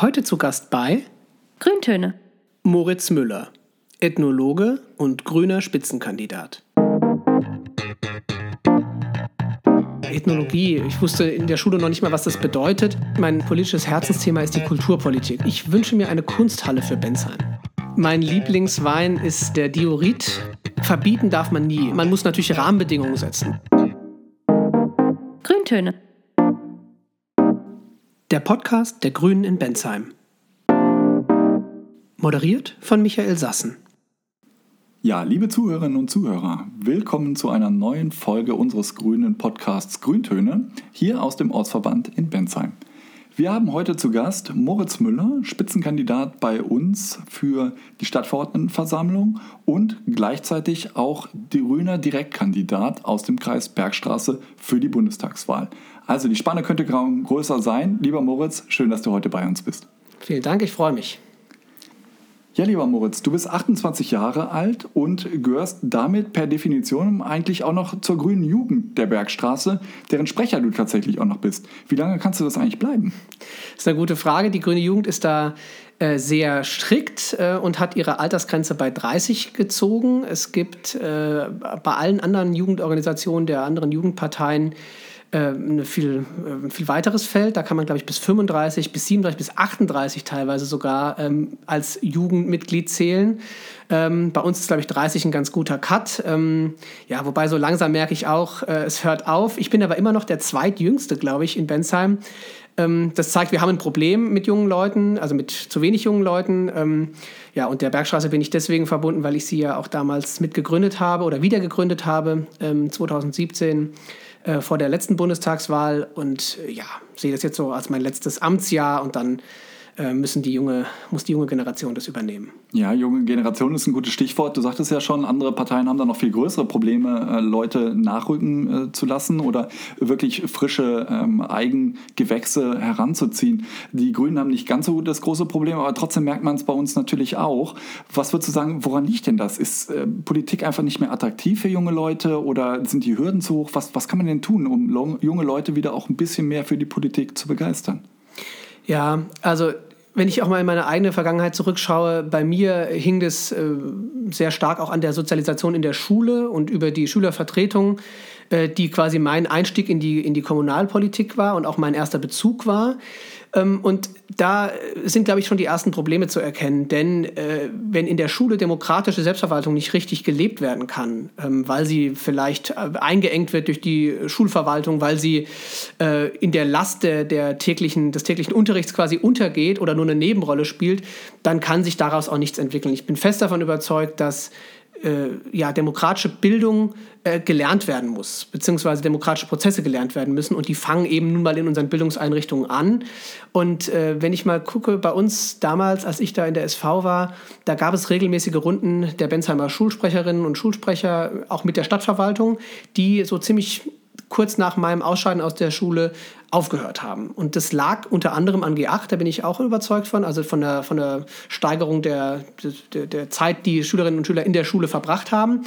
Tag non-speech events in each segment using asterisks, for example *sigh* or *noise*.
Heute zu Gast bei Grüntöne. Moritz Müller, Ethnologe und grüner Spitzenkandidat. Ethnologie, ich wusste in der Schule noch nicht mal, was das bedeutet. Mein politisches Herzensthema ist die Kulturpolitik. Ich wünsche mir eine Kunsthalle für Bensheim. Mein Lieblingswein ist der Diorit. Verbieten darf man nie. Man muss natürlich Rahmenbedingungen setzen. Grüntöne. Der Podcast der Grünen in Bensheim. Moderiert von Michael Sassen. Ja, liebe Zuhörerinnen und Zuhörer, willkommen zu einer neuen Folge unseres grünen Podcasts Grüntöne hier aus dem Ortsverband in Bensheim. Wir haben heute zu Gast Moritz Müller, Spitzenkandidat bei uns für die Stadtverordnetenversammlung und gleichzeitig auch grüner Direktkandidat aus dem Kreis Bergstraße für die Bundestagswahl. Also die Spanne könnte kaum größer sein. Lieber Moritz, schön, dass du heute bei uns bist. Vielen Dank, ich freue mich. Ja, lieber Moritz, du bist 28 Jahre alt und gehörst damit per Definition eigentlich auch noch zur grünen Jugend der Bergstraße, deren Sprecher du tatsächlich auch noch bist. Wie lange kannst du das eigentlich bleiben? Das ist eine gute Frage. Die grüne Jugend ist da äh, sehr strikt äh, und hat ihre Altersgrenze bei 30 gezogen. Es gibt äh, bei allen anderen Jugendorganisationen der anderen Jugendparteien ein viel, äh, viel weiteres Feld. Da kann man, glaube ich, bis 35, bis 37, bis 38 teilweise sogar ähm, als Jugendmitglied zählen. Ähm, bei uns ist, glaube ich, 30 ein ganz guter Cut. Ähm, ja, wobei so langsam merke ich auch, äh, es hört auf. Ich bin aber immer noch der zweitjüngste, glaube ich, in Bensheim. Ähm, das zeigt, wir haben ein Problem mit jungen Leuten, also mit zu wenig jungen Leuten. Ähm, ja, und der Bergstraße bin ich deswegen verbunden, weil ich sie ja auch damals mitgegründet habe oder wieder gegründet habe, 2017 ähm, äh, vor der letzten Bundestagswahl. Und äh, ja, sehe das jetzt so als mein letztes Amtsjahr. Und dann müssen die junge, muss die junge Generation das übernehmen. Ja, junge Generation ist ein gutes Stichwort. Du sagtest ja schon, andere Parteien haben da noch viel größere Probleme, Leute nachrücken zu lassen oder wirklich frische ähm, Eigengewächse heranzuziehen. Die Grünen haben nicht ganz so das große Problem, aber trotzdem merkt man es bei uns natürlich auch. Was würdest du sagen, woran liegt denn das? Ist äh, Politik einfach nicht mehr attraktiv für junge Leute oder sind die Hürden zu hoch? Was, was kann man denn tun, um junge Leute wieder auch ein bisschen mehr für die Politik zu begeistern? Ja, also wenn ich auch mal in meine eigene Vergangenheit zurückschaue, bei mir hing das äh, sehr stark auch an der Sozialisation in der Schule und über die Schülervertretung, äh, die quasi mein Einstieg in die, in die Kommunalpolitik war und auch mein erster Bezug war. Ähm, und da sind, glaube ich, schon die ersten Probleme zu erkennen. Denn äh, wenn in der Schule demokratische Selbstverwaltung nicht richtig gelebt werden kann, ähm, weil sie vielleicht äh, eingeengt wird durch die Schulverwaltung, weil sie äh, in der Last der, der täglichen, des täglichen Unterrichts quasi untergeht oder nur eine Nebenrolle spielt, dann kann sich daraus auch nichts entwickeln. Ich bin fest davon überzeugt, dass ja, demokratische Bildung äh, gelernt werden muss, beziehungsweise demokratische Prozesse gelernt werden müssen. Und die fangen eben nun mal in unseren Bildungseinrichtungen an. Und äh, wenn ich mal gucke, bei uns damals, als ich da in der SV war, da gab es regelmäßige Runden der Bensheimer Schulsprecherinnen und Schulsprecher, auch mit der Stadtverwaltung, die so ziemlich kurz nach meinem Ausscheiden aus der Schule aufgehört haben. Und das lag unter anderem an G8, da bin ich auch überzeugt von, also von der, von der Steigerung der, der, der Zeit, die Schülerinnen und Schüler in der Schule verbracht haben.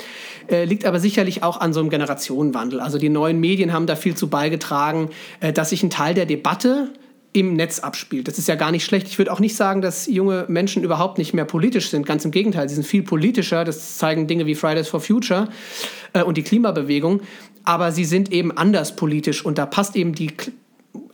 Äh, liegt aber sicherlich auch an so einem Generationenwandel. Also die neuen Medien haben da viel zu beigetragen, äh, dass sich ein Teil der Debatte im Netz abspielt. Das ist ja gar nicht schlecht. Ich würde auch nicht sagen, dass junge Menschen überhaupt nicht mehr politisch sind. Ganz im Gegenteil, sie sind viel politischer. Das zeigen Dinge wie Fridays for Future äh, und die Klimabewegung. Aber sie sind eben anders politisch und da passt eben die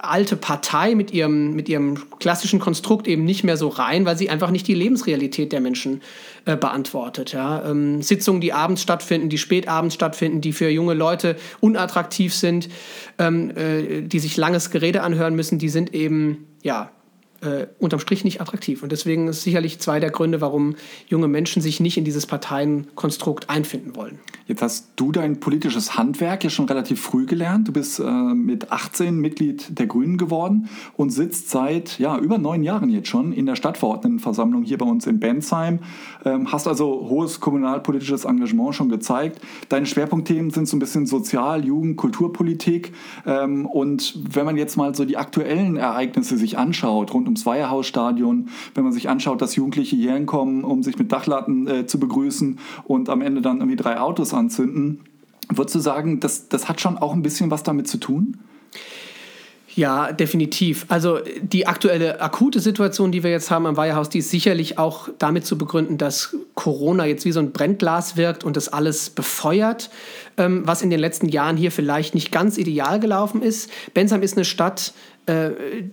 alte Partei mit ihrem, mit ihrem klassischen Konstrukt eben nicht mehr so rein, weil sie einfach nicht die Lebensrealität der Menschen äh, beantwortet. Ja? Ähm, Sitzungen, die abends stattfinden, die spätabends stattfinden, die für junge Leute unattraktiv sind, ähm, äh, die sich langes Gerede anhören müssen, die sind eben, ja, äh, unterm Strich nicht attraktiv. Und deswegen ist sicherlich zwei der Gründe, warum junge Menschen sich nicht in dieses Parteienkonstrukt einfinden wollen. Jetzt hast du dein politisches Handwerk ja schon relativ früh gelernt. Du bist äh, mit 18 Mitglied der Grünen geworden und sitzt seit ja, über neun Jahren jetzt schon in der Stadtverordnetenversammlung hier bei uns in Bensheim. Ähm, hast also hohes kommunalpolitisches Engagement schon gezeigt. Deine Schwerpunktthemen sind so ein bisschen Sozial-, Jugend-, Kulturpolitik. Ähm, und wenn man jetzt mal so die aktuellen Ereignisse sich anschaut, rund ums Weiherhausstadion, wenn man sich anschaut, dass Jugendliche hierhin kommen, um sich mit Dachlatten äh, zu begrüßen und am Ende dann irgendwie drei Autos anzünden. Würdest du sagen, das, das hat schon auch ein bisschen was damit zu tun? Ja, definitiv. Also die aktuelle akute Situation, die wir jetzt haben am Weiherhaus, die ist sicherlich auch damit zu begründen, dass Corona jetzt wie so ein Brennglas wirkt und das alles befeuert, ähm, was in den letzten Jahren hier vielleicht nicht ganz ideal gelaufen ist. Bensheim ist eine Stadt,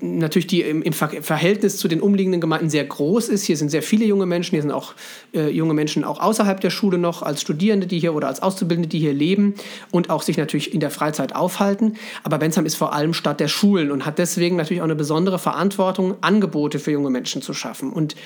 natürlich die im, im, Verhältnis zu den umliegenden Gemeinden sehr groß ist. Hier sind sehr viele junge Menschen, hier sind auch äh, junge Menschen auch außerhalb der Schule noch, als Studierende, die hier oder als Auszubildende, die hier leben und auch sich natürlich in der Freizeit aufhalten. Aber Bensheim ist vor allem Stadt der Schulen und hat deswegen natürlich auch eine besondere Verantwortung, Angebote für junge Menschen zu schaffen. Und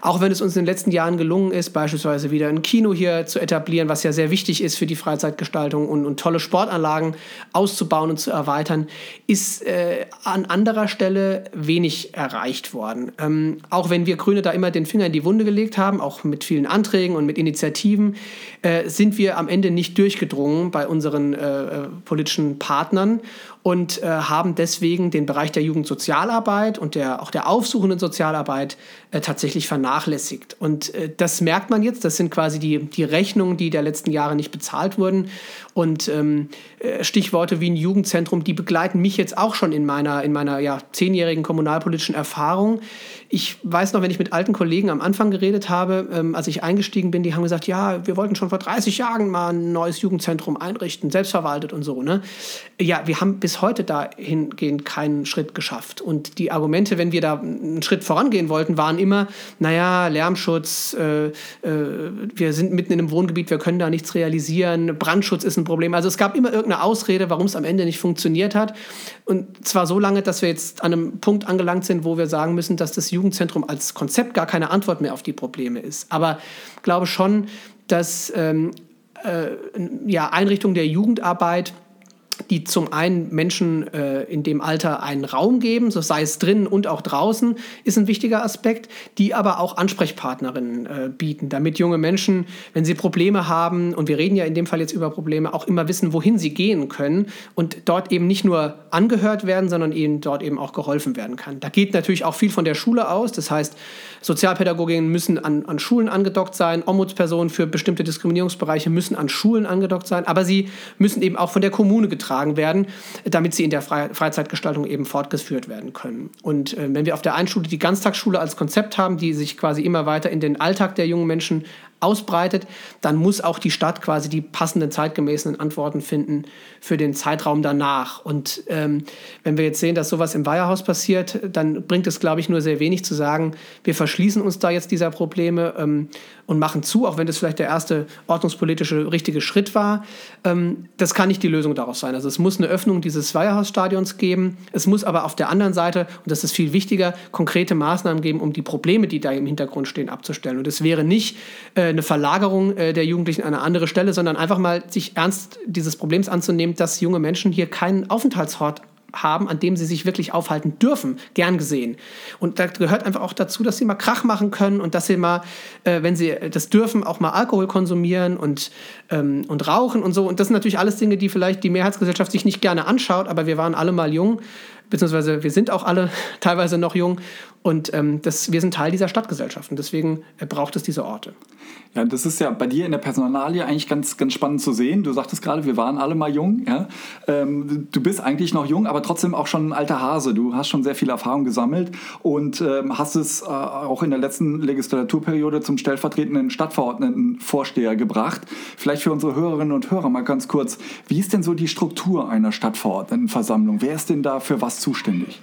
auch wenn es uns in den letzten Jahren gelungen ist, beispielsweise wieder ein Kino hier zu etablieren, was ja sehr wichtig ist für die Freizeitgestaltung und, und tolle Sportanlagen auszubauen und zu erweitern, ist äh, an anderer Stelle wenig erreicht worden. Ähm, auch wenn wir Grüne da immer den Finger in die Wunde gelegt haben, auch mit vielen Anträgen und mit Initiativen, äh, sind wir am Ende nicht durchgedrungen bei unseren äh, äh politischen Partnern und äh, haben deswegen den Bereich der Jugendsozialarbeit und der, auch der aufsuchenden Sozialarbeit äh, tatsächlich vernachlässigt. Und äh, das merkt man jetzt, das sind quasi die, die Rechnungen, die der letzten Jahre nicht bezahlt wurden. Und ähm, äh, Stichworte wie ein Jugendzentrum, die begleiten mich jetzt auch schon in meiner, in meiner ja, zehnjährigen kommunalpolitischen Erfahrung. Ich weiß noch, wenn ich mit alten Kollegen am Anfang geredet habe, ähm, als ich eingestiegen bin, die haben gesagt, ja, wir wollten schon vor 30 Jahren mal ein neues Jugendzentrum einrichten, selbstverwaltet und so. Ne? Ja, wir haben bis heute dahingehend keinen Schritt geschafft. Und die Argumente, wenn wir da einen Schritt vorangehen wollten, waren immer, naja, Lärmschutz, äh, äh, wir sind mitten in einem Wohngebiet, wir können da nichts realisieren, Brandschutz ist ein Problem. Also es gab immer irgendeine Ausrede, warum es am Ende nicht funktioniert hat. Und zwar so lange, dass wir jetzt an einem Punkt angelangt sind, wo wir sagen müssen, dass das Jugendzentrum als Konzept gar keine Antwort mehr auf die Probleme ist. Aber ich glaube schon, dass ähm, äh, ja, Einrichtungen der Jugendarbeit die zum einen Menschen äh, in dem Alter einen Raum geben, so sei es drinnen und auch draußen, ist ein wichtiger Aspekt, die aber auch Ansprechpartnerinnen äh, bieten, damit junge Menschen, wenn sie Probleme haben, und wir reden ja in dem Fall jetzt über Probleme, auch immer wissen, wohin sie gehen können und dort eben nicht nur angehört werden, sondern ihnen dort eben auch geholfen werden kann. Da geht natürlich auch viel von der Schule aus, das heißt, Sozialpädagoginnen müssen an, an Schulen angedockt sein, Ombudspersonen für bestimmte Diskriminierungsbereiche müssen an Schulen angedockt sein, aber sie müssen eben auch von der Kommune getragen werden, damit sie in der Freizeitgestaltung eben fortgeführt werden können. Und äh, wenn wir auf der einen Schule die Ganztagsschule als Konzept haben, die sich quasi immer weiter in den Alltag der jungen Menschen ausbreitet, dann muss auch die Stadt quasi die passenden zeitgemäßen Antworten finden für den Zeitraum danach. Und ähm, wenn wir jetzt sehen, dass sowas im Weiherhaus passiert, dann bringt es, glaube ich, nur sehr wenig zu sagen, wir verschließen uns da jetzt dieser Probleme ähm, und machen zu, auch wenn das vielleicht der erste ordnungspolitische richtige Schritt war. Ähm, das kann nicht die Lösung daraus sein. Also es muss eine Öffnung dieses Weiherhausstadions geben. Es muss aber auf der anderen Seite, und das ist viel wichtiger, konkrete Maßnahmen geben, um die Probleme, die da im Hintergrund stehen, abzustellen. Und es wäre nicht äh, eine Verlagerung äh, der Jugendlichen an eine andere Stelle, sondern einfach mal sich ernst dieses Problems anzunehmen, dass junge Menschen hier keinen Aufenthaltsort haben, an dem sie sich wirklich aufhalten dürfen, gern gesehen. Und da gehört einfach auch dazu, dass sie mal Krach machen können und dass sie mal, äh, wenn sie das dürfen, auch mal Alkohol konsumieren und, ähm, und rauchen und so. Und das sind natürlich alles Dinge, die vielleicht die Mehrheitsgesellschaft sich nicht gerne anschaut, aber wir waren alle mal jung beziehungsweise wir sind auch alle *laughs* teilweise noch jung und ähm, das, wir sind Teil dieser Stadtgesellschaft und deswegen äh, braucht es diese Orte. Ja, das ist ja bei dir in der Personalie eigentlich ganz, ganz spannend zu sehen. Du sagtest gerade, wir waren alle mal jung. Ja? Ähm, du bist eigentlich noch jung, aber trotzdem auch schon ein alter Hase. Du hast schon sehr viel Erfahrung gesammelt und ähm, hast es äh, auch in der letzten Legislaturperiode zum stellvertretenden Stadtverordnetenvorsteher gebracht. Vielleicht für unsere Hörerinnen und Hörer mal ganz kurz, wie ist denn so die Struktur einer Stadtverordnetenversammlung? Wer ist denn da für was zuständig?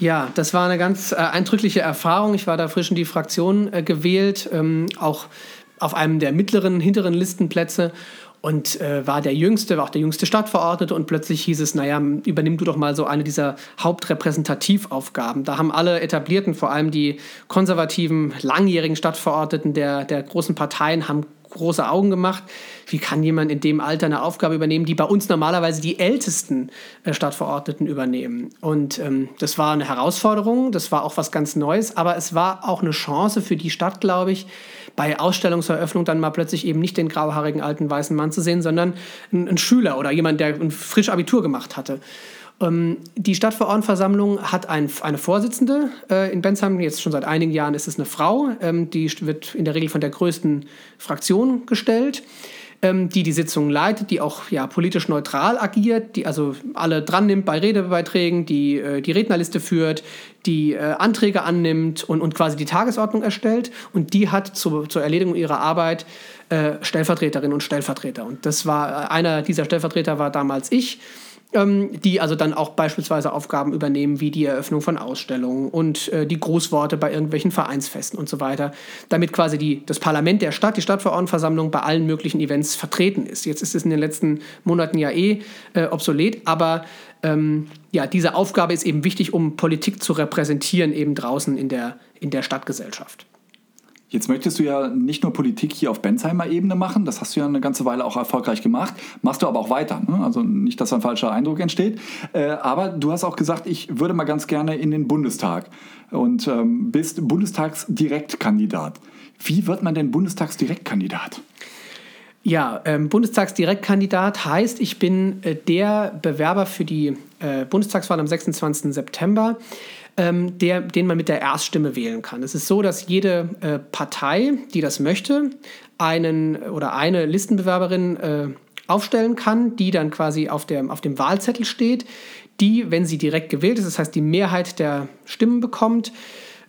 Ja, das war eine ganz äh, eindrückliche Erfahrung. Ich war da frisch in die Fraktion äh, gewählt, ähm, auch auf einem der mittleren, hinteren Listenplätze und äh, war der Jüngste, war auch der jüngste Stadtverordnete und plötzlich hieß es, naja, übernimm du doch mal so eine dieser Hauptrepräsentativaufgaben. Da haben alle etablierten, vor allem die konservativen, langjährigen Stadtverordneten der, der großen Parteien, haben große Augen gemacht. Wie kann jemand in dem Alter eine Aufgabe übernehmen, die bei uns normalerweise die ältesten äh, Stadtverordneten übernehmen? Und ähm, das war eine Herausforderung, das war auch was ganz Neues, aber es war auch eine Chance für die Stadt, glaube ich, bei Ausstellungseröffnung dann mal plötzlich eben nicht den grauhaarigen alten weißen Mann zu sehen, sondern einen Schüler oder jemand, der ein frisch Abitur gemacht hatte. Ähm, die Stadtverordnetenversammlung hat ein, eine Vorsitzende äh, in Bensheim. Jetzt schon seit einigen Jahren ist es eine Frau. Ähm, die wird in der Regel von der größten Fraktion gestellt. ähm, die die Sitzung leitet, die auch ja, politisch neutral agiert, die also alle dran nimmt bei Redebeiträgen, die äh, die Rednerliste führt, die äh, Anträge annimmt und, und quasi die Tagesordnung erstellt. Und die hat zu, zur Erledigung ihrer Arbeit äh, Stellvertreterinnen und Stellvertreter. Und das war äh, einer dieser Stellvertreter war damals ich ähm, die also dann auch beispielsweise Aufgaben übernehmen wie die Eröffnung von Ausstellungen und äh, die Großworte bei irgendwelchen Vereinsfesten und so weiter, damit quasi die, das Parlament der Stadt, die Stadtverordnetenversammlung bei allen möglichen Events vertreten ist. Jetzt ist es in den letzten Monaten ja eh äh, obsolet, aber ähm, ja, diese Aufgabe ist eben wichtig, um Politik zu repräsentieren, eben draußen in der, in der Stadtgesellschaft. Jetzt möchtest du ja nicht nur Politik hier auf Bensheimer Ebene machen, das hast du ja eine ganze Weile auch erfolgreich gemacht, machst du aber auch weiter. Ne? Also nicht, dass ein falscher Eindruck entsteht. Äh, aber du hast auch gesagt, ich würde mal ganz gerne in den Bundestag und ähm, bist Bundestagsdirektkandidat. Wie wird man denn Bundestagsdirektkandidat? Ja, ähm, Bundestagsdirektkandidat heißt, ich bin äh, der Bewerber für die äh, Bundestagswahl am 26. September ähm, der, den man mit der Erststimme wählen kann. Es ist so, dass jede äh, Partei, die das möchte, einen oder eine Listenbewerberin äh, aufstellen kann, die dann quasi auf, der, auf dem Wahlzettel steht, die, wenn sie direkt gewählt ist, das heißt die Mehrheit der Stimmen bekommt,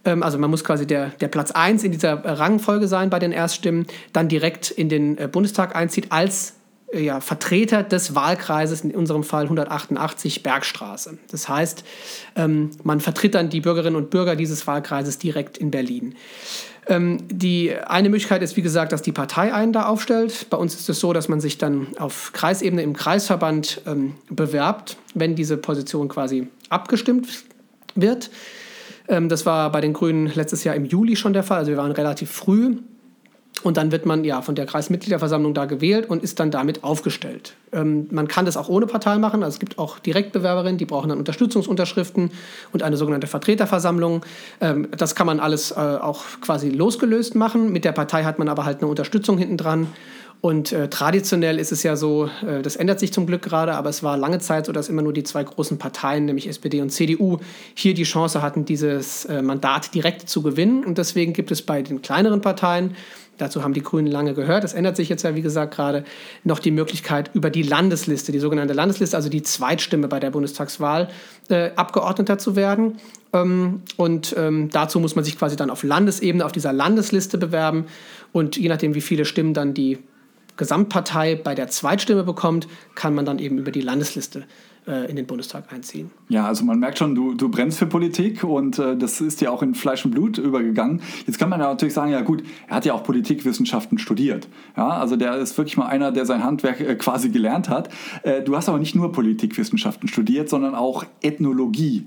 ähm, also man muss quasi der, der Platz 1 in dieser Rangfolge sein bei den Erststimmen, dann direkt in den äh, Bundestag einzieht als äh, ja, Vertreter des Wahlkreises, in unserem Fall 188 Bergstraße. Das heißt, ähm, man vertritt dann die Bürgerinnen und Bürger dieses Wahlkreises direkt in Berlin. Ähm, die eine Möglichkeit ist, wie gesagt, dass die Partei einen da aufstellt. Bei uns ist es so, dass man sich dann auf Kreisebene im Kreisverband ähm, bewerbt, wenn diese Position quasi abgestimmt wird. Ähm, das war bei den Grünen letztes Jahr im Juli schon der Fall, also wir waren relativ früh und dann wird man ja von der Kreismitgliederversammlung da gewählt und ist dann damit aufgestellt. Ähm, man kann das auch ohne Partei machen. Also es gibt auch Direktbewerberinnen, die brauchen dann Unterstützungsunterschriften und eine sogenannte Vertreterversammlung. Ähm, das kann man alles äh, auch quasi losgelöst machen. Mit der Partei hat man aber halt eine Unterstützung hinten dran. Und äh, traditionell ist es ja so, äh, das ändert sich zum Glück gerade, aber es war lange Zeit so, dass immer nur die zwei großen Parteien, nämlich SPD und CDU, hier die Chance hatten, dieses äh, Mandat direkt zu gewinnen. Und deswegen gibt es bei den kleineren Parteien dazu haben die Grünen lange gehört, das ändert sich jetzt ja, wie gesagt, gerade, noch die Möglichkeit, über die Landesliste, die sogenannte Landesliste, also die Zweitstimme bei der Bundestagswahl, äh, Abgeordneter zu werden. Ähm, und ähm, dazu muss man sich quasi dann auf Landesebene, auf dieser Landesliste bewerben. Und je nachdem, wie viele Stimmen dann die Gesamtpartei bei der Zweitstimme bekommt, kann man dann eben über die Landesliste in den Bundestag einziehen. Ja, also man merkt schon, du, du brennst für Politik und äh, das ist ja auch in Fleisch und Blut übergegangen. Jetzt kann man ja natürlich sagen, ja gut, er hat ja auch Politikwissenschaften studiert. Ja, also der ist wirklich mal einer, der sein Handwerk äh, quasi gelernt hat. Äh, du hast aber nicht nur Politikwissenschaften studiert, sondern auch Ethnologie.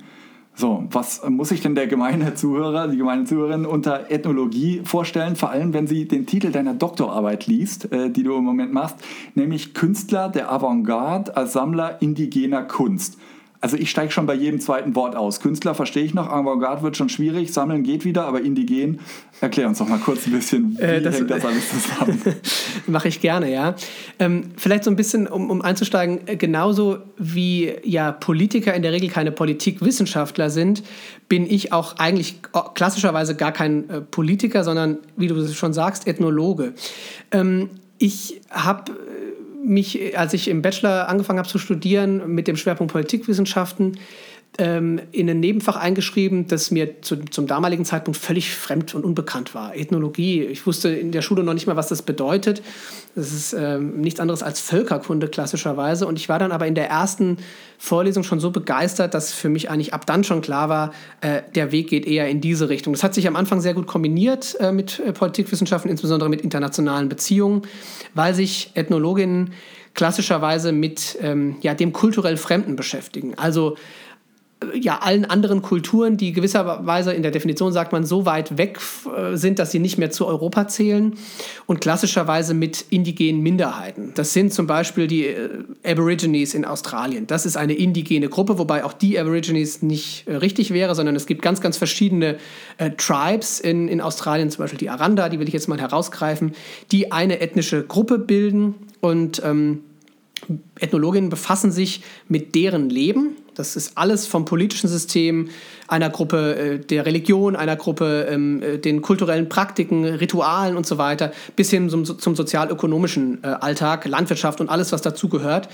So, was muss sich denn der gemeine Zuhörer, die gemeine Zuhörerin unter Ethnologie vorstellen? Vor allem, wenn sie den Titel deiner Doktorarbeit liest, äh, die du im Moment machst, nämlich Künstler der Avantgarde als Sammler indigener Kunst. Also ich steige schon bei jedem zweiten Wort aus. Künstler verstehe ich noch, Avantgarde wird schon schwierig, Sammeln geht wieder, aber indigen, erklär uns doch mal kurz ein bisschen, wie äh, das, hängt das alles zusammen? *laughs* Mache ich gerne, ja. Ähm, vielleicht so ein bisschen, um, um einzusteigen, äh, genauso wie ja Politiker in der Regel keine Politikwissenschaftler sind, bin ich auch eigentlich klassischerweise gar kein äh, Politiker, sondern, wie du schon sagst, Ethnologe. Ähm, ich habe mich, als ich im Bachelor angefangen habe zu studieren mit dem Schwerpunkt Politikwissenschaften, ähm, in ein Nebenfach eingeschrieben, das mir zu, zum damaligen Zeitpunkt völlig fremd und unbekannt war. Ethnologie. Ich wusste in der Schule noch nicht mal, was das bedeutet. Das ist ähm, nichts anderes als Völkerkunde klassischerweise. Und ich war dann aber in der ersten Vorlesung schon so begeistert, dass für mich eigentlich ab dann schon klar war, äh, der Weg geht eher in diese Richtung. Das hat sich am Anfang sehr gut kombiniert äh, mit äh, Politikwissenschaften, insbesondere mit internationalen Beziehungen, weil sich Ethnologinnen klassischerweise mit ähm, ja, dem kulturell Fremden beschäftigen. Also ja, allen anderen Kulturen, die gewisserweise in der Definition sagt man so weit weg äh, sind, dass sie nicht mehr zu Europa zählen und klassischerweise mit indigenen Minderheiten. Das sind zum Beispiel die äh, Aborigines in Australien. Das ist eine indigene Gruppe, wobei auch die Aborigines nicht äh, richtig wäre, sondern es gibt ganz, ganz verschiedene äh, Tribes in, in Australien, zum Beispiel die Aranda, die will ich jetzt mal herausgreifen, die eine ethnische Gruppe bilden und ähm, Ethnologinnen befassen sich mit deren Leben Das ist alles vom politischen System, einer Gruppe äh, der Religion, einer Gruppe ähm, äh, den kulturellen Praktiken, Ritualen und so weiter, bis hin zum, zum sozialökonomischen äh, Alltag, Landwirtschaft und alles, was dazugehört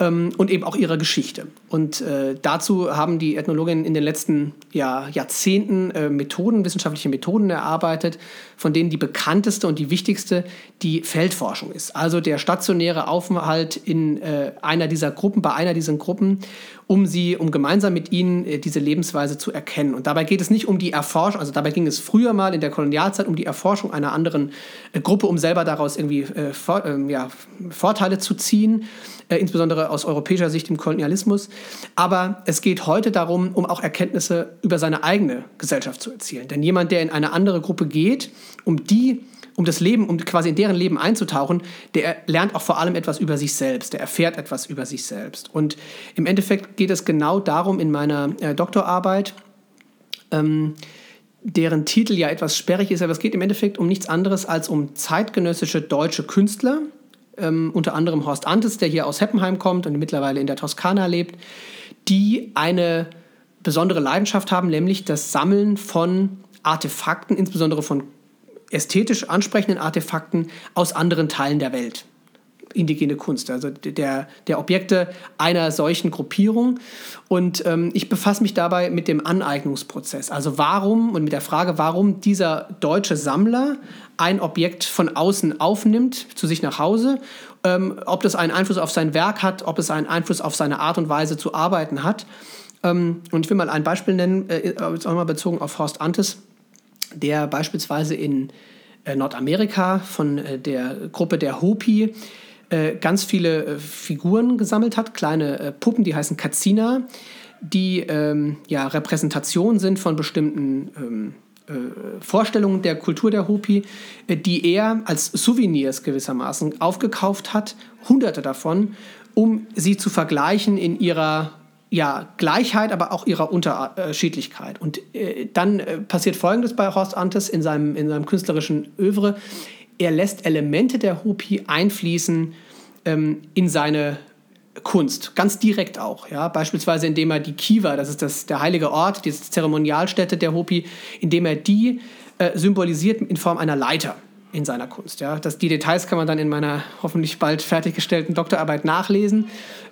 ähm, und eben auch ihrer Geschichte. Und äh, dazu haben die Ethnologinnen in den letzten ja, Jahrzehnten äh, Methoden, wissenschaftliche Methoden erarbeitet, von denen die bekannteste und die wichtigste die Feldforschung ist. Also der stationäre Aufenthalt in äh, einer dieser Gruppen, bei einer dieser Gruppen, um sie, um gemeinsam mit ihnen äh, diese Lebensweise zu erkennen. Und dabei geht es nicht um die Erforschung, also dabei ging es früher mal in der Kolonialzeit um die Erforschung einer anderen äh, Gruppe, um selber daraus irgendwie äh, vor, ähm, ja, Vorteile zu ziehen, äh, insbesondere aus europäischer Sicht im Kolonialismus. Aber es geht heute darum, um auch Erkenntnisse über seine eigene Gesellschaft zu erzielen. Denn jemand, der in eine andere Gruppe geht, um die um das Leben, um quasi in deren Leben einzutauchen, der lernt auch vor allem etwas über sich selbst, der erfährt etwas über sich selbst. Und im Endeffekt geht es genau darum in meiner äh, Doktorarbeit, ähm, deren Titel ja etwas sperrig ist, aber es geht im Endeffekt um nichts anderes als um zeitgenössische deutsche Künstler, ähm, unter anderem Horst Antes, der hier aus Heppenheim kommt und mittlerweile in der Toskana lebt, die eine besondere Leidenschaft haben, nämlich das Sammeln von Artefakten, insbesondere von ästhetisch ansprechenden Artefakten aus anderen Teilen der Welt. Indigene Kunst, also der, der Objekte einer solchen Gruppierung. Und ähm, ich befasse mich dabei mit dem Aneignungsprozess. Also warum und mit der Frage, warum dieser deutsche Sammler ein Objekt von außen aufnimmt, zu sich nach Hause, ähm, ob das einen Einfluss auf sein Werk hat, ob es einen Einfluss auf seine Art und Weise zu arbeiten hat. Ähm, und ich will mal ein Beispiel nennen, äh, jetzt auch mal bezogen auf Horst Antes, der beispielsweise in äh, Nordamerika von äh, der Gruppe der Hopi äh, ganz viele äh, Figuren gesammelt hat, kleine äh, Puppen, die heißen Katsina, die ähm, ja, Repräsentationen sind von bestimmten ähm, äh, Vorstellungen der Kultur der Hopi, die er als Souvenirs gewissermaßen aufgekauft hat, hunderte davon, um sie zu vergleichen in ihrer ja, Gleichheit, aber auch ihrer Unterschiedlichkeit. Und äh, dann äh, passiert Folgendes bei Horst Antes in seinem, in seinem künstlerischen Övre. Er lässt Elemente der Hopi einfließen ähm, in seine Kunst, ganz direkt auch. Ja? Beispielsweise indem er die Kiva, das ist das, der heilige Ort, die Zeremonialstätte der Hopi, indem er die äh, symbolisiert in Form einer Leiter in seiner Kunst. Ja? Das, die Details kann man dann in meiner hoffentlich bald fertiggestellten Doktorarbeit nachlesen.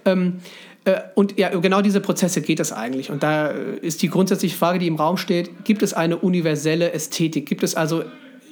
Ähm, äh, und ja, genau diese Prozesse geht es eigentlich. Und da äh, ist die grundsätzliche Frage, die im Raum steht, gibt es eine universelle Ästhetik? Gibt es also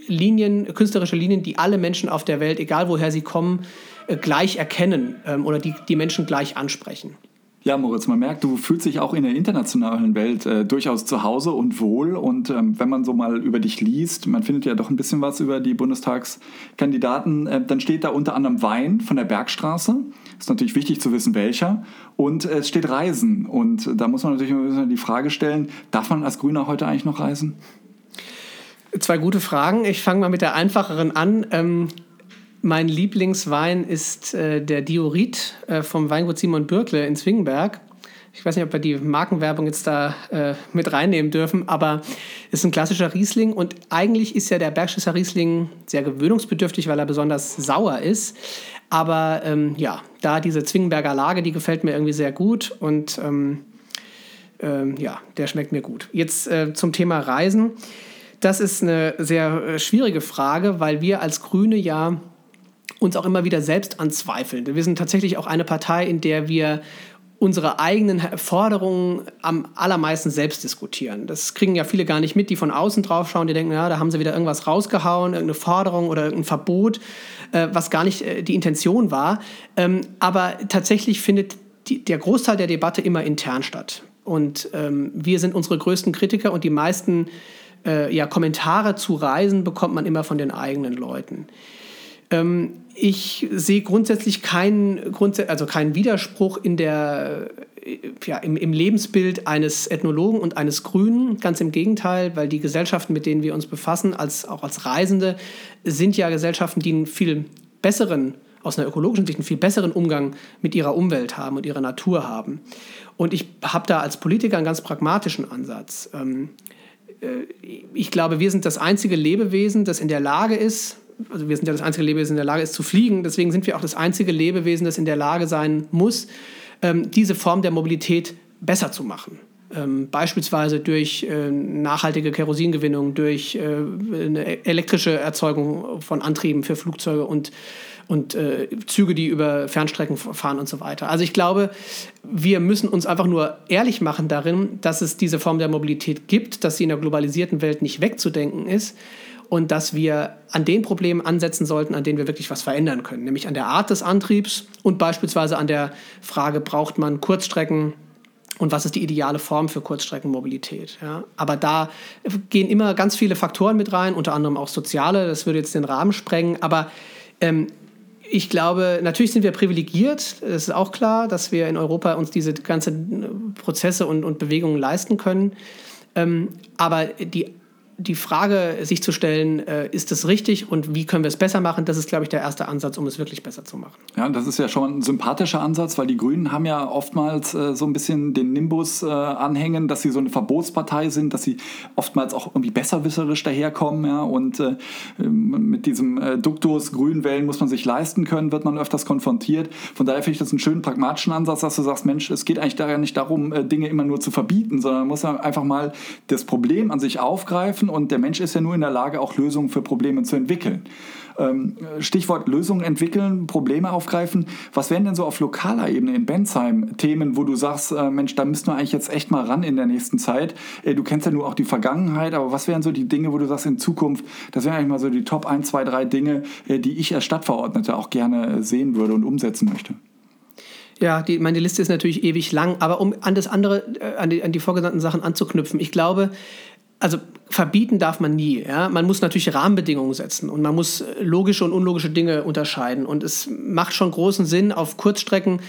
Linien, künstlerische Linien, die alle Menschen auf der Welt, egal woher sie kommen, äh, gleich erkennen ähm, oder die die Menschen gleich ansprechen? Ja, Moritz, man merkt, du fühlst dich auch in der internationalen Welt äh, durchaus zu Hause und wohl. Und ähm, wenn man so mal über dich liest, man findet ja doch ein bisschen was über die Bundestagskandidaten, äh, dann steht da unter anderem Wein von der Bergstraße. Ist natürlich wichtig zu wissen, welcher. Und äh, es steht Reisen. Und da muss man natürlich die Frage stellen, darf man als Grüner heute eigentlich noch reisen? Zwei gute Fragen. Ich fange mal mit der einfacheren an. Ähm mein Lieblingswein ist äh, der Diorit äh, vom Weingut Simon Bürkle in Zwingenberg. Ich weiß nicht, ob wir die Markenwerbung jetzt da äh, mit reinnehmen dürfen, aber ist ein klassischer Riesling und eigentlich ist ja der Bergschisser Riesling sehr gewöhnungsbedürftig, weil er besonders sauer ist. Aber ähm, ja, da diese Zwingenberger Lage, die gefällt mir irgendwie sehr gut und ähm, ähm, ja, der schmeckt mir gut. Jetzt äh, zum Thema Reisen. Das ist eine sehr äh, schwierige Frage, weil wir als Grüne ja uns auch immer wieder selbst anzweifeln. Wir sind tatsächlich auch eine Partei, in der wir unsere eigenen Forderungen am allermeisten selbst diskutieren. Das kriegen ja viele gar nicht mit, die von außen drauf schauen, die denken, ja, da haben sie wieder irgendwas rausgehauen, irgendeine Forderung oder irgendein Verbot, äh, was gar nicht äh, die Intention war. Ähm, aber tatsächlich findet der Großteil der Debatte immer intern statt. Und ähm, wir sind unsere größten Kritiker und die meisten äh, ja, Kommentare zu Reisen bekommt man immer von den eigenen Leuten. Ähm, ich sehe grundsätzlich keinen, also keinen Widerspruch in der, ja, im, im, Lebensbild eines Ethnologen und eines Grünen. Ganz im Gegenteil, weil die Gesellschaften, mit denen wir uns befassen, als, auch als Reisende, sind ja Gesellschaften, die einen viel besseren, aus einer ökologischen Sicht, einen viel besseren Umgang mit ihrer Umwelt haben und ihrer Natur haben. Und ich habe da als Politiker einen ganz pragmatischen Ansatz. Ähm, äh, ich glaube, wir sind das einzige Lebewesen, das in der Lage ist, also wir sind ja das einzige Lebewesen, das in der Lage ist zu fliegen, deswegen sind wir auch das einzige Lebewesen, das in der Lage sein muss, ähm, diese Form der Mobilität besser zu machen. Ähm, beispielsweise durch äh, nachhaltige Kerosingewinnung, durch äh, eine elektrische Erzeugung von Antrieben für Flugzeuge und, und äh, Züge, die über Fernstrecken fahren und so weiter. Also ich glaube, wir müssen uns einfach nur ehrlich machen darin, dass es diese Form der Mobilität gibt, dass sie in der globalisierten Welt nicht wegzudenken ist und dass wir an den Problemen ansetzen sollten, an denen wir wirklich was verändern können, nämlich an der Art des Antriebs und beispielsweise an der Frage, braucht man Kurzstrecken, und was ist die ideale Form für Kurzstreckenmobilität. Ja? Aber da gehen immer ganz viele Faktoren mit rein, unter anderem auch soziale, das würde jetzt den Rahmen sprengen, aber ähm, ich glaube, natürlich sind wir privilegiert, es ist auch klar, dass wir in Europa uns diese ganzen Prozesse und, und Bewegungen leisten können. Ähm, aber die die Frage sich zu stellen, äh, ist es richtig und wie können wir es besser machen, das ist, glaube ich, der erste Ansatz, um es wirklich besser zu machen. Ja, das ist ja schon ein sympathischer Ansatz, weil die Grünen haben ja oftmals äh, so ein bisschen den Nimbus äh, anhängen, dass sie so eine Verbotspartei sind, dass sie oftmals auch irgendwie besserwisserisch daherkommen. Ja, und äh, mit diesem äh, Duktus Grün wählen muss man sich leisten können, wird man öfters konfrontiert. Von daher finde ich das einen schönen pragmatischen Ansatz, dass du sagst, Mensch, es geht eigentlich daher nicht darum, äh, Dinge immer nur zu verbieten, sondern man muss einfach mal das Problem an sich aufgreifen helfen und der Mensch ist ja nur in der Lage, auch Lösungen für Probleme zu entwickeln. Ähm, Stichwort Lösungen entwickeln, Probleme aufgreifen. Was wären denn so auf lokaler Ebene in Bensheim Themen, wo du sagst, äh, Mensch, da müssen wir eigentlich jetzt echt mal ran in der nächsten Zeit? Äh, du kennst ja nur auch die Vergangenheit, aber was wären so die Dinge, wo du sagst, in Zukunft, das wären eigentlich mal so die Top 1, 2, 3 Dinge, äh, die ich als Stadtverordneter auch gerne sehen würde und umsetzen möchte? Ja, die, meine Liste ist natürlich ewig lang, aber um an das andere, an die, an die vorgenannten Sachen anzuknüpfen, ich glaube, also verbieten darf man nie. Ja? Man muss natürlich Rahmenbedingungen setzen und man muss logische und unlogische Dinge unterscheiden. Und es macht schon großen Sinn, auf Kurzstrecken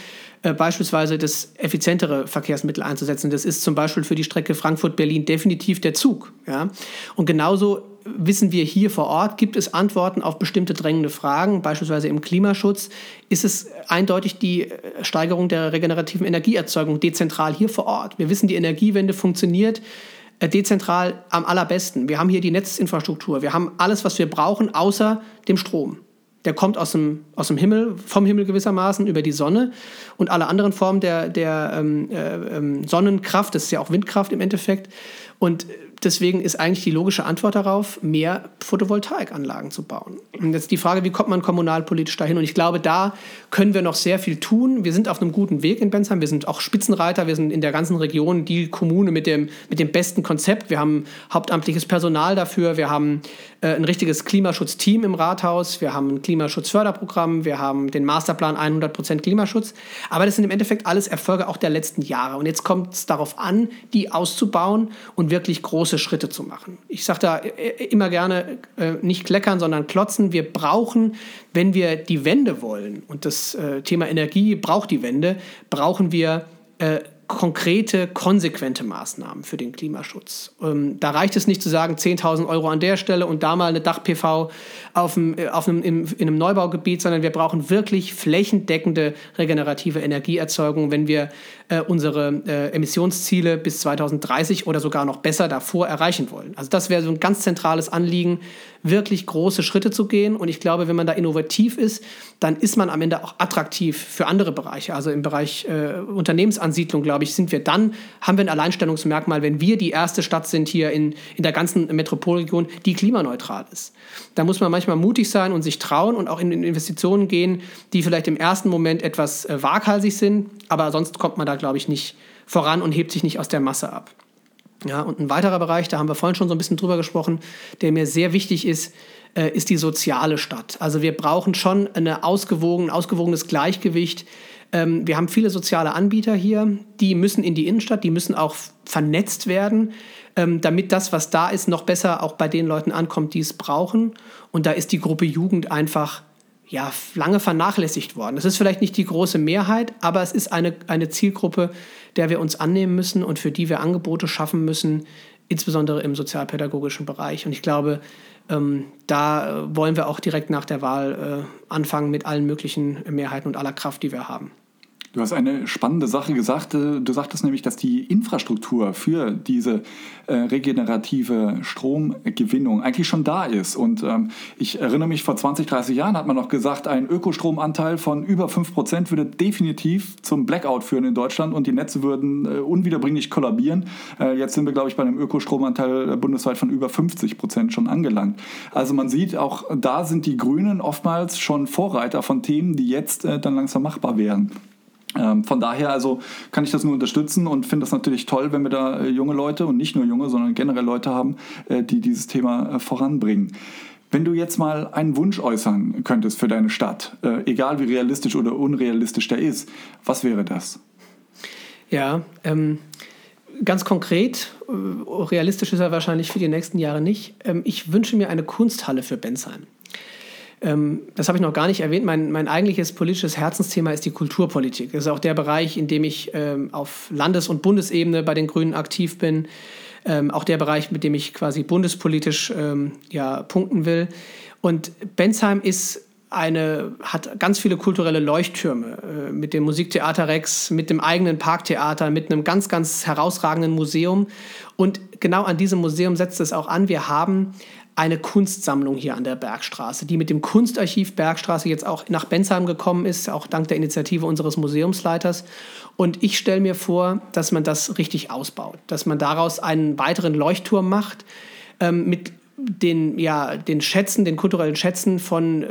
äh, beispielsweise das effizientere Verkehrsmittel einzusetzen. Das ist zum Beispiel für die Strecke Frankfurt-Berlin definitiv der Zug. Ja? Und genauso wissen wir hier vor Ort, gibt es Antworten auf bestimmte drängende Fragen, beispielsweise im Klimaschutz, ist es eindeutig die äh, Steigerung der regenerativen Energieerzeugung dezentral hier vor Ort. Wir wissen, die Energiewende funktioniert äh, dezentral am allerbesten. Wir haben hier die Netzinfrastruktur. Wir haben alles, was wir brauchen, außer dem Strom. Der kommt aus dem, aus dem Himmel, vom Himmel gewissermaßen, über die Sonne. Und alle anderen Formen der, der ähm, äh, ähm, Sonnenkraft, das ist ja auch Windkraft im Endeffekt. Und deswegen ist eigentlich die logische Antwort darauf, mehr Photovoltaikanlagen zu bauen. Und jetzt die Frage, wie kommt man kommunalpolitisch dahin? Und ich glaube, da können wir noch sehr viel tun. Wir sind auf einem guten Weg in Bensheim. Wir sind auch Spitzenreiter. Wir sind in der ganzen Region die Kommune mit dem, mit dem besten Konzept. Wir haben hauptamtliches Personal dafür. Wir haben ein richtiges Klimaschutzteam im Rathaus. Wir haben ein Klimaschutzförderprogramm. Wir haben den Masterplan 100% Klimaschutz. Aber das sind im Endeffekt alles Erfolge auch der letzten Jahre. Und jetzt kommt es darauf an, die auszubauen und wirklich groß große Schritte zu machen. Ich sage da äh, immer gerne, äh, nicht kleckern, sondern klotzen. Wir brauchen, wenn wir die Wende wollen, und das äh, Thema Energie braucht die Wende, brauchen wir konkrete, konsequente Maßnahmen für den Klimaschutz. Ähm, da reicht es nicht zu sagen, 10.000 Euro an der Stelle und da mal eine Dach-PV auf, einem, auf einem, in, in einem Neubaugebiet, sondern wir brauchen wirklich flächendeckende regenerative Energieerzeugung, wenn wir äh, unsere äh, Emissionsziele bis 2030 oder sogar noch besser davor erreichen wollen. Also das wäre so ein ganz zentrales Anliegen, wirklich große Schritte zu gehen. Und ich glaube, wenn man da innovativ ist, dann ist man am Ende auch attraktiv für andere Bereiche. Also im Bereich äh, Unternehmensansiedlung, glaube ich, sind wir dann, haben wir ein Alleinstellungsmerkmal, wenn wir die erste Stadt sind hier in, in der ganzen Metropolregion, die klimaneutral ist. Da muss man manchmal mutig sein und sich trauen und auch in Investitionen gehen, die vielleicht im ersten Moment etwas äh, waghalsig sind, aber sonst kommt man da, glaube ich, nicht voran und hebt sich nicht aus der Masse ab. Ja, und ein weiterer Bereich, da haben wir vorhin schon so ein bisschen drüber gesprochen, der mir sehr wichtig ist, äh, ist die soziale Stadt. Also wir brauchen schon eine ausgewogen, ein ausgewogenes Gleichgewicht. Ähm, wir haben viele soziale Anbieter hier, die müssen in die Innenstadt, die müssen auch vernetzt werden, ähm, damit das, was da ist, noch besser auch bei den Leuten ankommt, die es brauchen. Und da ist die Gruppe Jugend einfach ja, lange vernachlässigt worden. Das ist vielleicht nicht die große Mehrheit, aber es ist eine, eine Zielgruppe, der wir uns annehmen müssen und für die wir Angebote schaffen müssen, insbesondere im sozialpädagogischen Bereich. Und ich glaube, ähm, da wollen wir auch direkt nach der Wahl äh, anfangen mit allen möglichen Mehrheiten und aller Kraft, die wir haben. Du hast eine spannende Sache gesagt. Äh, du sagtest nämlich, dass die Infrastruktur für diese äh, regenerative Stromgewinnung eigentlich schon da ist. Und ähm, ich erinnere mich, vor 20, 30 Jahren hat man noch gesagt, ein Ökostromanteil von über 5 Prozent würde definitiv zum Blackout führen in Deutschland und die Netze würden äh, unwiederbringlich kollabieren. Jetzt sind wir, glaube ich, bei einem Ökostromanteil bundesweit von über 50 Prozent schon angelangt. Also man sieht, auch da sind die Grünen oftmals schon Vorreiter von Themen, die jetzt dann langsam machbar wären. Ähm, von daher also kann ich das nur unterstützen und finde das natürlich toll, wenn wir da äh, junge Leute und nicht nur junge, sondern generell Leute haben, äh, die dieses Thema äh, voranbringen. Wenn du jetzt mal einen Wunsch äußern könntest für deine Stadt, egal wie realistisch oder unrealistisch der ist, was wäre das? Ja, ähm, ganz konkret, realistisch ist er wahrscheinlich für die nächsten Jahre nicht. Ähm, ich wünsche mir eine Kunsthalle für Bensheim. Ähm, das habe ich noch gar nicht erwähnt. Mein, mein eigentliches politisches Herzensthema ist die Kulturpolitik. Das ist auch der Bereich, in dem ich ähm, auf Landes- und Bundesebene bei den Grünen aktiv bin. Ähm, auch der Bereich, mit dem ich quasi bundespolitisch ähm, ja, punkten will. Und Bensheim ist eine, hat ganz viele kulturelle Leuchttürme äh, mit dem Musiktheater Rex, mit dem eigenen Parktheater, mit einem ganz, ganz herausragenden Museum. Und genau an diesem Museum setzt es auch an. Wir haben eine Kunstsammlung hier an der Bergstraße, die mit dem Kunstarchiv Bergstraße jetzt auch nach Bensheim gekommen ist, auch dank der Initiative unseres Museumsleiters. Und ich stelle mir vor, dass man das richtig ausbaut, dass man daraus einen weiteren Leuchtturm macht ähm, mit den, ja, den Schätzen, den kulturellen Schätzen von äh,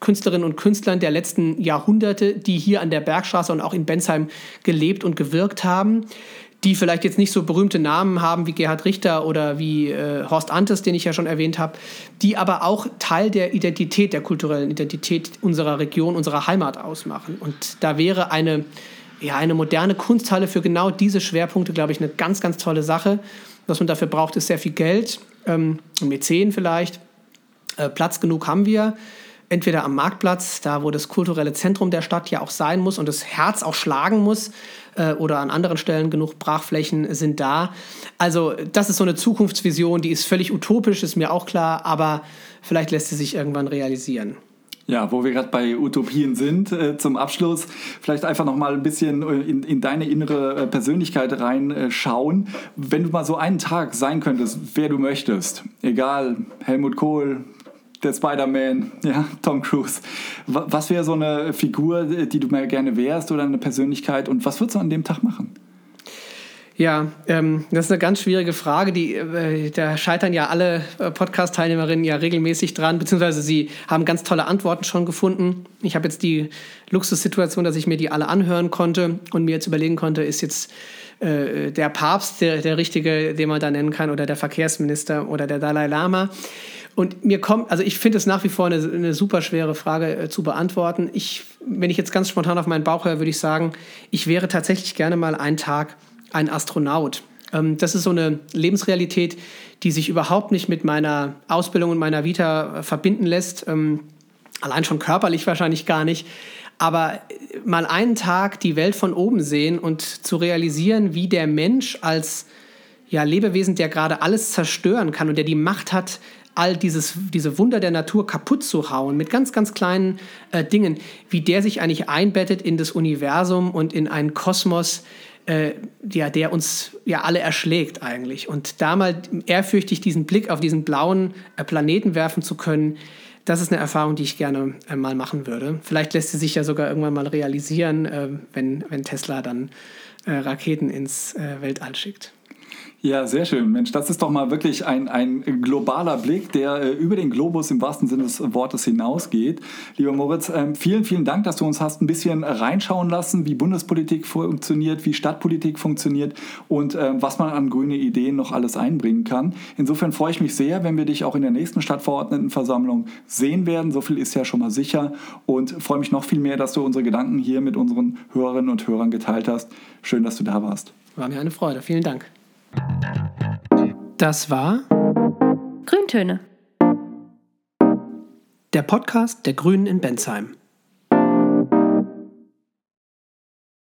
Künstlerinnen und Künstlern der letzten Jahrhunderte, die hier an der Bergstraße und auch in Bensheim gelebt und gewirkt haben die vielleicht jetzt nicht so berühmte Namen haben wie Gerhard Richter oder wie äh, Horst Antes, den ich ja schon erwähnt habe, die aber auch Teil der Identität, der kulturellen Identität unserer Region, unserer Heimat ausmachen. Und da wäre eine, ja, eine moderne Kunsthalle für genau diese Schwerpunkte, glaube ich, eine ganz, ganz tolle Sache. Was man dafür braucht, ist sehr viel Geld, ähm, Mäzen vielleicht. Äh, Platz genug haben wir entweder am Marktplatz, da wo das kulturelle Zentrum der Stadt ja auch sein muss und das Herz auch schlagen muss, äh, oder an anderen Stellen genug Brachflächen sind da. Also das ist so eine Zukunftsvision, die ist völlig utopisch, ist mir auch klar, aber vielleicht lässt sie sich irgendwann realisieren. Ja, wo wir gerade bei Utopien sind, äh, zum Abschluss vielleicht einfach noch mal ein bisschen äh, in, in deine innere äh, Persönlichkeit reinschauen. Wenn du mal so einen Tag sein könntest, wer du möchtest, egal, Helmut Kohl, der Spider-Man, ja, Tom Cruise. Was wäre so eine Figur, die du mal gerne wärst oder eine Persönlichkeit und was würdest du an dem Tag machen? Ja, ähm, das ist eine ganz schwierige Frage. Die, äh, da scheitern ja alle äh, Podcast-Teilnehmerinnen ja regelmäßig dran, beziehungsweise sie haben ganz tolle Antworten schon gefunden. Ich habe jetzt die Luxussituation, dass ich mir die alle anhören konnte und mir jetzt überlegen konnte, ist jetzt äh, der Papst der, der richtige, den man da nennen kann, oder der Verkehrsminister oder der Dalai Lama. Und mir kommt, also ich finde es nach wie vor eine, eine super schwere Frage äh, zu beantworten. Ich, wenn ich jetzt ganz spontan auf meinen Bauch höre, würde ich sagen, ich wäre tatsächlich gerne mal einen Tag ein Astronaut. Ähm, das ist so eine Lebensrealität, die sich überhaupt nicht mit meiner Ausbildung und meiner Vita äh, verbinden lässt. Ähm, allein schon körperlich wahrscheinlich gar nicht. Aber äh, mal einen Tag die Welt von oben sehen und zu realisieren, wie der Mensch als ja, Lebewesen, der gerade alles zerstören kann und der die Macht hat, all dieses, diese Wunder der Natur kaputt zu hauen mit ganz, ganz kleinen äh, Dingen, wie der sich eigentlich einbettet in das Universum und in einen Kosmos, äh, ja, der uns ja alle erschlägt eigentlich. Und da mal ehrfürchtig diesen Blick auf diesen blauen äh, Planeten werfen zu können, das ist eine Erfahrung, die ich gerne äh, mal machen würde. Vielleicht lässt sie sich ja sogar irgendwann mal realisieren, äh, wenn, wenn Tesla dann äh, Raketen ins Weltall schickt. Ja, sehr schön. Mensch, das ist doch mal wirklich ein, ein globaler Blick, der äh, über den Globus im wahrsten Sinne des Wortes hinausgeht. Lieber Moritz, äh, vielen, vielen Dank, dass du uns hast ein bisschen reinschauen lassen, wie Bundespolitik funktioniert, wie Stadtpolitik funktioniert und äh, was man an grüne Ideen noch alles einbringen kann. Insofern freue ich mich sehr, wenn wir dich auch in der nächsten Stadtverordnetenversammlung sehen werden. So viel ist ja schon mal sicher und freue mich noch viel mehr, dass du unsere Gedanken hier mit unseren Hörerinnen und Hörern geteilt hast. Schön, dass du da warst. War mir eine Freude. Vielen Dank. Das war Grüntöne. Der Podcast der Grünen in Bensheim.